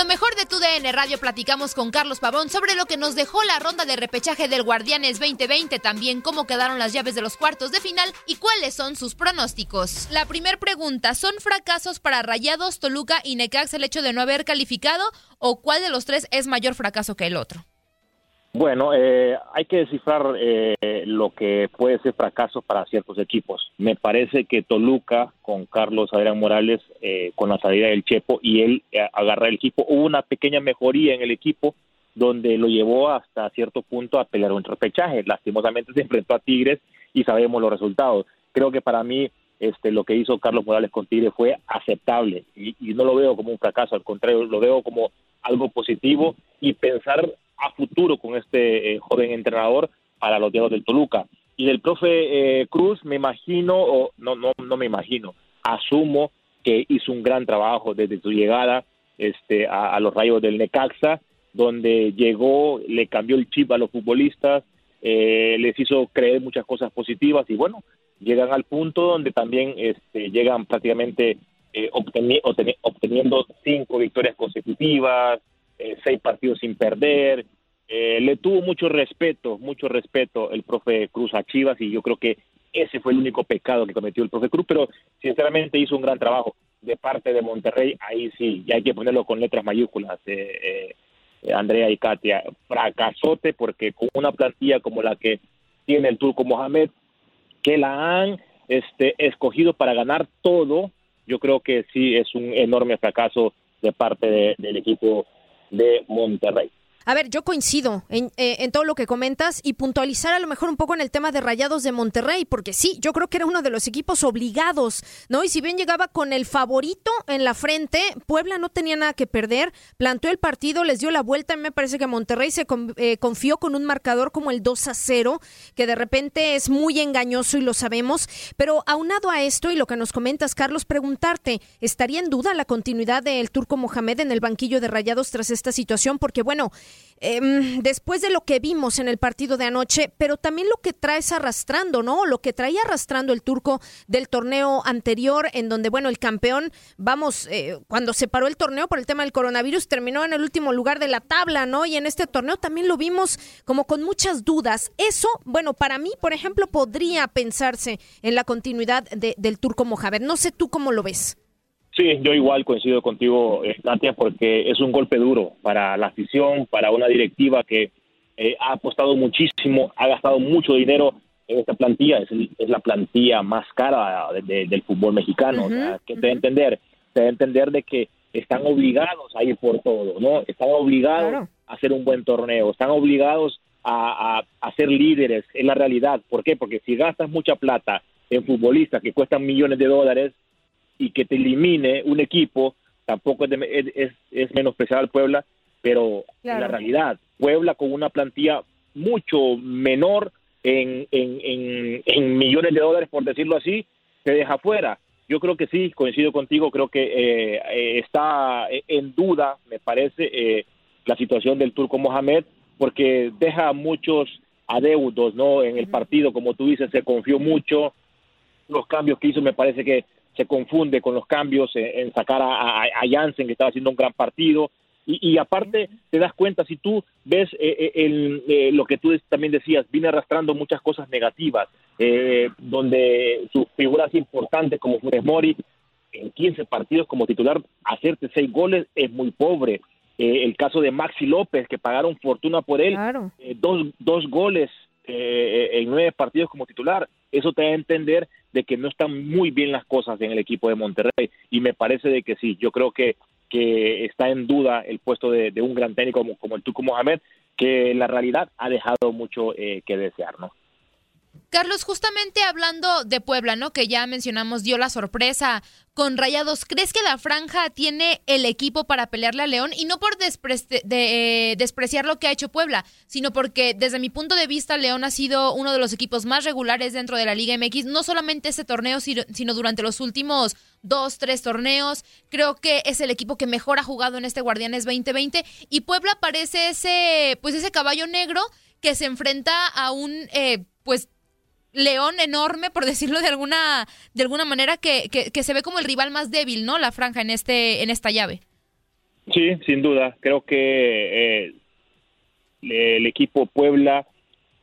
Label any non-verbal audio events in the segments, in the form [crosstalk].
Lo mejor de tu DN Radio platicamos con Carlos Pavón sobre lo que nos dejó la ronda de repechaje del Guardianes 2020, también cómo quedaron las llaves de los cuartos de final y cuáles son sus pronósticos. La primera pregunta, ¿son fracasos para Rayados, Toluca y Necax el hecho de no haber calificado o cuál de los tres es mayor fracaso que el otro? Bueno, eh, hay que descifrar eh, lo que puede ser fracaso para ciertos equipos. Me parece que Toluca, con Carlos Adrián Morales, eh, con la salida del Chepo y él eh, agarra el equipo, hubo una pequeña mejoría en el equipo donde lo llevó hasta cierto punto a pelear un repechaje. Lastimosamente se enfrentó a Tigres y sabemos los resultados. Creo que para mí este, lo que hizo Carlos Morales con Tigres fue aceptable y, y no lo veo como un fracaso, al contrario, lo veo como algo positivo y pensar futuro con este eh, joven entrenador para los Diablos del Toluca. Y del profe eh, Cruz, me imagino, o no, no, no me imagino, asumo que hizo un gran trabajo desde su llegada este, a, los rayos del Necaxa, donde llegó, le cambió el chip a los futbolistas, eh, les hizo creer muchas cosas positivas y bueno, llegan al punto donde también este, llegan prácticamente eh, obteni- obteniendo cinco victorias consecutivas, eh, seis partidos sin perder. Eh, le tuvo mucho respeto, mucho respeto el profe Cruz a Chivas y yo creo que ese fue el único pecado que cometió el profe Cruz, pero sinceramente hizo un gran trabajo de parte de Monterrey, ahí sí, y hay que ponerlo con letras mayúsculas, eh, eh, Andrea y Katia, fracasote porque con una plantilla como la que tiene el Turco Mohamed, que la han este, escogido para ganar todo, yo creo que sí es un enorme fracaso de parte de- del equipo de Monterrey. A ver, yo coincido en, eh, en todo lo que comentas y puntualizar a lo mejor un poco en el tema de Rayados de Monterrey, porque sí, yo creo que era uno de los equipos obligados, ¿no? Y si bien llegaba con el favorito en la frente, Puebla no tenía nada que perder, planteó el partido, les dio la vuelta me parece que Monterrey se con- eh, confió con un marcador como el 2 a 0, que de repente es muy engañoso y lo sabemos, pero aunado a esto y lo que nos comentas, Carlos, preguntarte, ¿estaría en duda la continuidad del Turco Mohamed en el banquillo de Rayados tras esta situación? Porque bueno, em, después de lo que vimos en el partido de anoche, pero también lo que traes arrastrando, ¿no? Lo que traía arrastrando el turco del torneo anterior, en donde, bueno, el campeón, vamos, eh, cuando se paró el torneo por el tema del coronavirus, terminó en el último lugar de la tabla, ¿no? Y en este torneo también lo vimos como con muchas dudas. Eso, bueno, para mí, por ejemplo, podría pensarse en la continuidad de- del turco Mohamed. No sé tú cómo lo ves. Sí, yo igual coincido contigo, eh, Katia, porque es un golpe duro para la afición, para una directiva que eh, ha apostado muchísimo, ha gastado mucho dinero en esta plantilla, es, la plantilla más cara del fútbol mexicano. que debe entender, debe entender de que están obligados a ir por todo, ¿no? Están obligados a hacer un buen torneo, están obligados a, a, ser líderes, en la realidad. ¿Por qué? Porque si gastas mucha plata en futbolistas que cuestan millones de dólares y que te elimine un equipo, tampoco es, es, es menospreciar al Puebla, pero en la realidad, Puebla con una plantilla mucho menor en, en, en, millones de dólares, por decirlo así, se deja fuera. Yo creo que sí, coincido contigo, creo que eh, eh, está en duda, me parece, eh, la situación del turco Mohamed, porque deja muchos adeudos ¿no? en el partido, como tú dices, se confió mucho, los cambios que hizo me parece que se confunde con los cambios en, sacar a, a, a Jansen, que estaba haciendo un gran partido, y, aparte, te das cuenta, si tú ves eh, eh, eh, lo que tú también decías, viene arrastrando muchas cosas negativas, donde sus figuras importantes como Funes Mori, en 15 partidos como titular, hacerte 6 goles es muy pobre. el caso de Maxi López, que pagaron fortuna por él, dos, dos goles en nueve partidos como titular. Eso te da a entender de que no están muy bien las cosas en el equipo de Monterrey. Y me parece de que sí, yo creo que que está en duda el puesto de, un gran técnico como, el Tuco Mohamed, que la realidad ha dejado mucho eh, que desear, ¿no? Carlos, justamente hablando de Puebla, ¿no? Que ya mencionamos, dio la sorpresa con Rayados. ¿Crees que la franja tiene el equipo para pelearle a León? Y no por eh, despreciar lo que ha hecho Puebla, sino porque desde mi punto de vista León ha sido uno de los equipos más regulares dentro de la Liga MX, no solamente este torneo, sino durante los últimos dos, tres torneos. Creo que es el equipo que mejor ha jugado en este Guardianes 2020 y Puebla parece ese, pues ese caballo negro que se enfrenta a un, eh, pues león enorme, por [laughs] decirlo de alguna, de alguna manera, que, que, se ve como el rival más débil, ¿no? La franja en, este, en esta llave. Sí, sin duda. Creo que eh, el equipo Puebla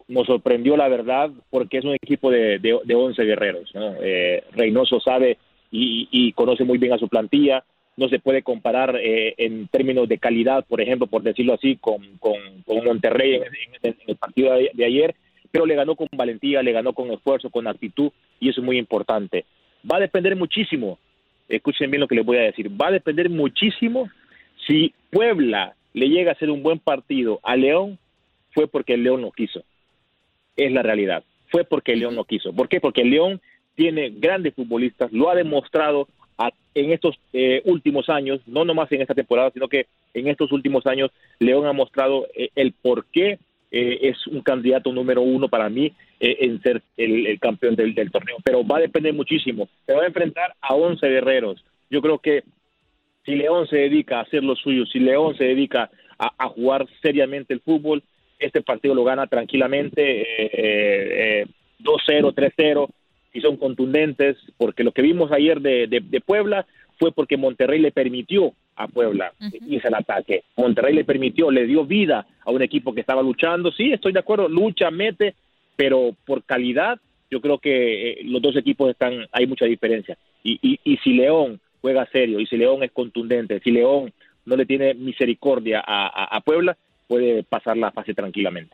nos sorprendió, la verdad, porque es un equipo de, de, 11 guerreros. ¿no? Eh, Reynoso sabe y, conoce muy bien a su plantilla. No se puede comparar eh, en términos de calidad, por ejemplo, por decirlo así, con, con, Monterrey en, el partido de ayer pero le ganó con valentía, le ganó con esfuerzo, con actitud, y eso es muy importante. Va a depender muchísimo, escuchen bien lo que les voy a decir, va a depender muchísimo si Puebla le llega a hacer un buen partido a León, fue porque el León no quiso. Es la realidad. Fue porque el León no quiso. ¿Por qué? Porque el León tiene grandes futbolistas, lo ha demostrado en estos eh, últimos años, no nomás en esta temporada, sino que en estos últimos años León ha mostrado eh, el por qué eh, es un candidato número uno para mí eh, en ser el, campeón del, torneo. Pero va a depender muchísimo. Se va a enfrentar a 11 guerreros. Yo creo que si León se dedica a hacer lo suyo, si León se dedica a, jugar seriamente el fútbol, este partido lo gana tranquilamente eh, 2-0, 3-0, si son contundentes, porque lo que vimos ayer de, de Puebla fue porque Monterrey le permitió a Puebla y es el ataque. Monterrey le permitió, le dio vida a un equipo que estaba luchando. Sí, estoy de acuerdo, lucha, mete, pero por calidad yo creo que eh, los dos equipos están, hay mucha diferencia. Y, y, y si León juega serio, y si León es contundente, si León no le tiene misericordia a Puebla, puede pasar la fase tranquilamente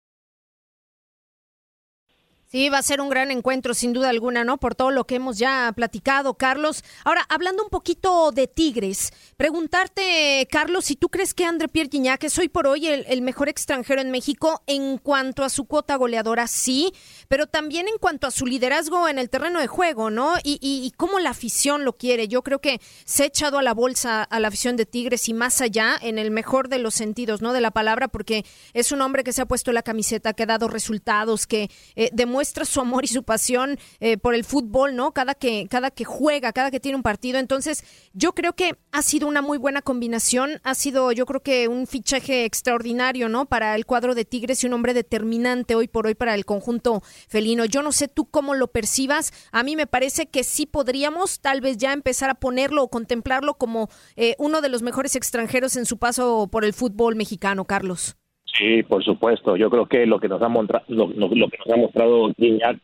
Sí, va a ser un gran encuentro, sin duda alguna, ¿no? Por todo lo que hemos ya platicado, Carlos. Ahora, hablando un poquito de Tigres, preguntarte, Carlos, si tú crees que André Pierre Gignac es hoy por hoy el, mejor extranjero en México en cuanto a su cuota goleadora, sí, pero también en cuanto a su liderazgo en el terreno de juego, ¿no? Y, y, cómo la afición lo quiere. Yo creo que se ha echado a la bolsa a la afición de Tigres y más allá, en el mejor de los sentidos, ¿no? De la palabra, porque es un hombre que se ha puesto la camiseta, que ha dado resultados, que eh, demuestra demuestra su amor y su pasión eh, por el fútbol, ¿no? Cada que, cada que juega, cada que tiene un partido. Entonces, yo creo que ha sido una muy buena combinación. Ha sido, yo creo que un fichaje extraordinario, ¿no? Para el cuadro de Tigres y un hombre determinante hoy por hoy para el conjunto felino. Yo no sé tú cómo lo percibas. A mí me parece que sí podríamos tal vez ya empezar a ponerlo o contemplarlo como eh, uno de los mejores extranjeros en su paso por el fútbol mexicano, Carlos. Sí, por supuesto. Yo creo que lo que nos ha, lo, que nos ha mostrado Guiñac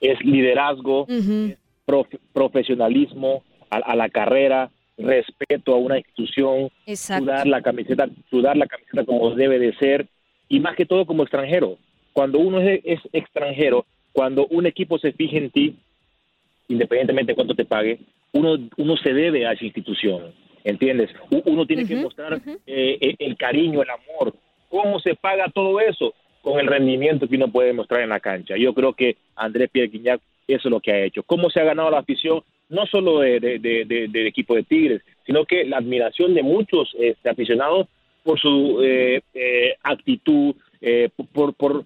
es liderazgo, profesionalismo a, la carrera, respeto a una institución, sudar la camiseta, sudar la camiseta como debe de ser y más que todo como extranjero. Cuando uno es, es extranjero, cuando un equipo se fija en ti, independientemente de cuánto te pague, uno, uno se debe a esa institución, ¿entiendes? Uno tiene que mostrar eh, eh, el cariño, el amor. ¿Cómo se paga todo eso? Con el rendimiento que uno puede mostrar en la cancha. Yo creo que Andrés Pierre Guignac eso es lo que ha hecho. ¿Cómo se ha ganado la afición? No solo del de, equipo de Tigres, sino que la admiración de muchos este, aficionados por su eh, actitud, por, por,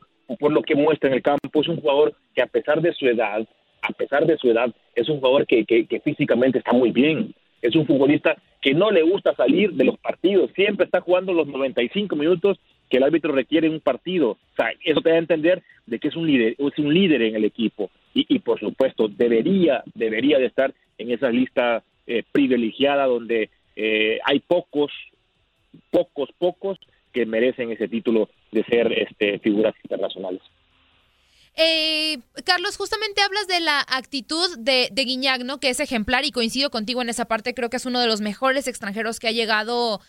lo que muestra en el campo. Es un jugador que a pesar de su edad, a pesar de su edad, es un jugador que, físicamente está muy bien. Es un futbolista que no le gusta salir de los partidos, siempre está jugando los 95 minutos que el árbitro requiere un partido. O sea, eso te da a entender de que es un líder, es un líder en el equipo. Y, y por supuesto, debería, debería de estar en esa lista eh, privilegiada donde eh, hay pocos, pocos, pocos que merecen ese título de ser este, figuras internacionales. Eh, Carlos, justamente hablas de la actitud de, de Guiñac, ¿no? Que es ejemplar y coincido contigo en esa parte. Creo que es uno de los mejores extranjeros que ha llegado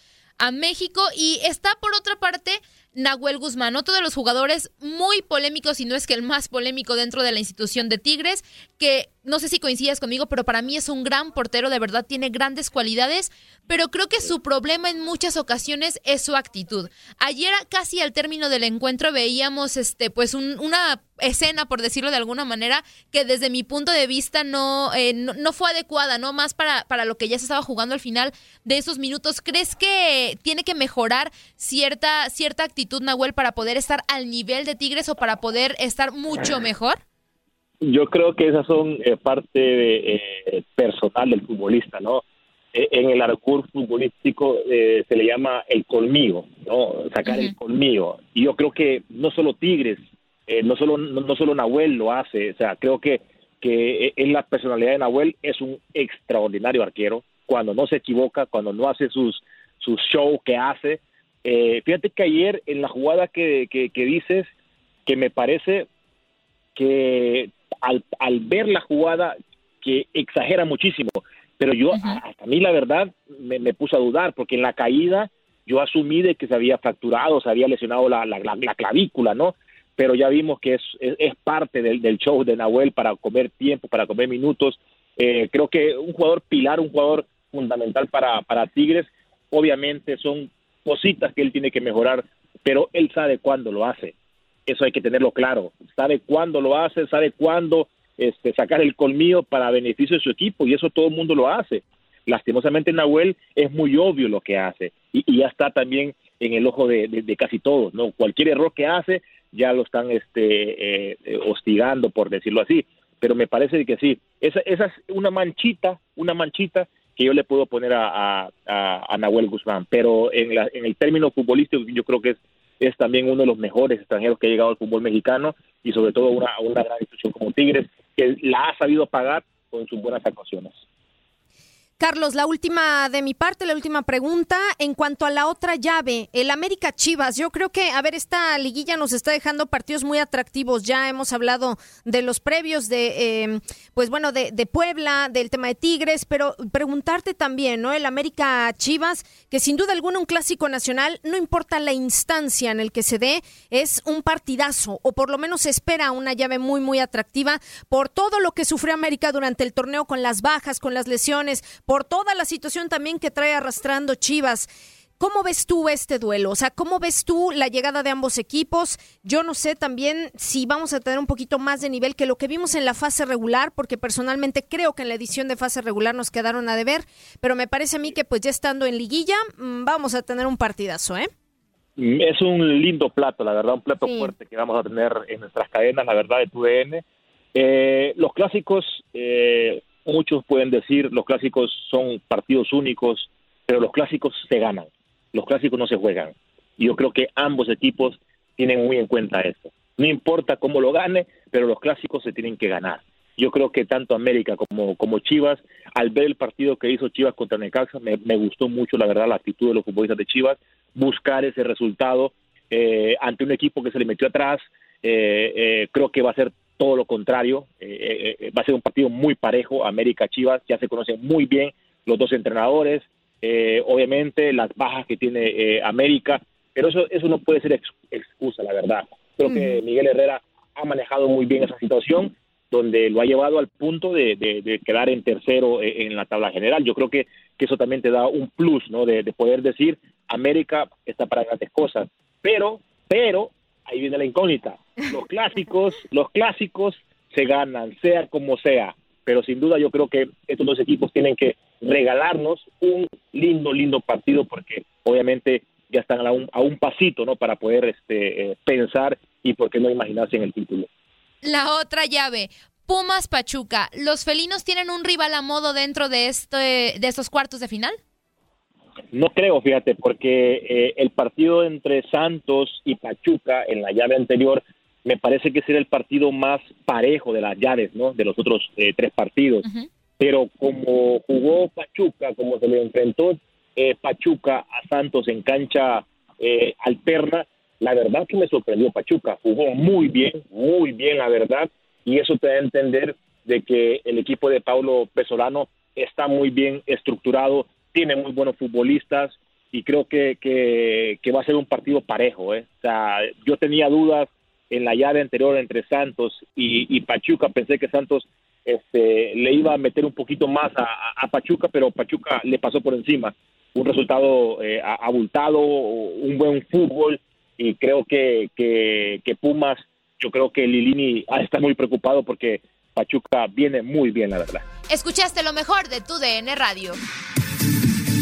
a México. Y está por otra parte Nahuel Guzmán, otro de los jugadores muy polémicos, y no es que el más polémico dentro de la institución de Tigres, que no sé si coincidas conmigo, pero para mí es un gran portero, de verdad tiene grandes cualidades, pero creo que su problema en muchas ocasiones es su actitud. Ayer casi al término del encuentro veíamos este pues una escena, por decirlo de alguna manera, que desde mi punto de vista no, eh, no, fue adecuada, ¿no? Más para, para lo que ya se estaba jugando al final de esos minutos. ¿Crees que tiene que mejorar cierta, cierta actitud, Nahuel, para poder estar al nivel de Tigres o para poder estar mucho mejor? Yo creo que esas son eh, parte eh, personal del futbolista, ¿no? E, en el arcur futbolístico eh, se le llama el colmillo, ¿no? Sacar el colmillo. Y yo creo que no solo Tigres, no solo no, solo Nahuel lo hace, o sea, creo que que en la personalidad de Nahuel es un extraordinario arquero. Cuando no se equivoca, cuando no hace sus sus shows que hace. Fíjate que ayer en la jugada que, que, que dices, que me parece que al, al ver la jugada que exagera muchísimo, pero yo, hasta a mí la verdad, me, me puse a dudar, porque en la caída yo asumí de que se había fracturado, se había lesionado la, la, la, clavícula, ¿no? Pero ya vimos que es, es, parte del, del, show de Nahuel para comer tiempo, para comer minutos. Eh, creo que un jugador pilar, un jugador fundamental para, para Tigres, obviamente son cositas que él tiene que mejorar, pero él sabe cuándo lo hace. Eso hay que tenerlo claro. Sabe cuándo lo hace, sabe cuándo este, sacar el colmillo para beneficio de su equipo y eso todo el mundo lo hace. Lastimosamente Nahuel es muy obvio lo que hace y, ya está también en el ojo de, casi todos. no Cualquier error que hace ya lo están este, eh, hostigando, por decirlo así. Pero me parece que sí, esa, esa es una manchita, una manchita que yo le puedo poner a, a, Nahuel Guzmán. Pero en, la, en el término futbolístico yo creo que es es también uno de los mejores extranjeros que ha llegado al fútbol mexicano y sobre todo una, una gran institución como Tigres que la ha sabido pagar con sus buenas actuaciones. Carlos, la última de mi parte, la última pregunta. En cuanto a la otra llave, el América Chivas, yo creo que, a ver, esta liguilla nos está dejando partidos muy atractivos. Ya hemos hablado de los previos de, em, pues bueno, de, de, Puebla, del tema de Tigres, pero preguntarte también, ¿no? El América Chivas, que sin duda alguna un clásico nacional, no importa la instancia en el que se dé, es un partidazo, o por lo menos se espera una llave muy, muy atractiva por todo lo que sufrió América durante el torneo con las bajas, con las lesiones por toda la situación también que trae arrastrando Chivas. ¿Cómo ves tú este duelo? O sea, ¿cómo ves tú la llegada de ambos equipos? Yo no sé también si vamos a tener un poquito más de nivel que lo que vimos en la fase regular, porque personalmente creo que en la edición de fase regular nos quedaron a deber, pero me parece a mí que pues ya estando en liguilla mm, vamos a tener un partidazo, ¿eh? Es un lindo plato, la verdad, un plato fuerte que vamos a tener en nuestras cadenas, la verdad, de TUDN. Eh, los clásicos, eh, muchos pueden decir, los clásicos son partidos únicos, pero los clásicos se ganan, los clásicos no se juegan. Y yo creo que ambos equipos tienen muy en cuenta esto. No importa cómo lo gane, pero los clásicos se tienen que ganar. Yo creo que tanto América como, como Chivas, al ver el partido que hizo Chivas contra Necaxa, me, me gustó mucho, la verdad, la actitud de los futbolistas de Chivas, buscar ese resultado eh, ante un equipo que se le metió atrás. Eh, eh, creo que va a ser todo lo contrario. va a ser un partido muy parejo. América-Chivas ya se conocen muy bien los dos entrenadores. obviamente, las bajas que tiene América, pero eso, eso no puede ser excusa, la verdad. Creo que Miguel Herrera ha manejado muy bien esa situación donde lo ha llevado al punto de, quedar en tercero en la tabla general. Yo creo que, que eso también te da un plus, ¿no? De, poder decir, América está para grandes cosas. Pero, pero, ahí viene la incógnita. Los clásicos, los clásicos se ganan, sea como sea. Pero sin duda yo creo que estos dos equipos tienen que regalarnos un lindo, lindo partido porque obviamente ya están a un, a un pasito, ¿no? Para poder este, eh, pensar y por qué no imaginarse en el título. La otra llave, Pumas Pachuca. ¿Los felinos tienen un rival a modo dentro de, este, de estos cuartos de final? No creo, fíjate, porque eh, el partido entre Santos y Pachuca en la llave anterior me parece que será el partido más parejo de las llaves, ¿no? De los otros eh, tres partidos. Pero como jugó Pachuca, como se le enfrentó eh, Pachuca a Santos en cancha alterna, la verdad que me sorprendió Pachuca. Jugó muy bien, muy bien, la verdad. Y eso te da a entender de que el equipo de Paulo Pesolano está muy bien estructurado, tiene muy buenos futbolistas y creo que, que, va a ser un partido parejo. ¿eh? O sea, yo tenía dudas en la llave anterior entre Santos y, Pachuca, pensé que Santos este, le iba a meter un poquito más a, Pachuca, pero Pachuca le pasó por encima. Un resultado eh, abultado, un buen fútbol y creo que, que, que Pumas, yo creo que Lilini está muy preocupado porque Pachuca viene muy bien, la verdad. Escuchaste lo mejor de tu DN Radio.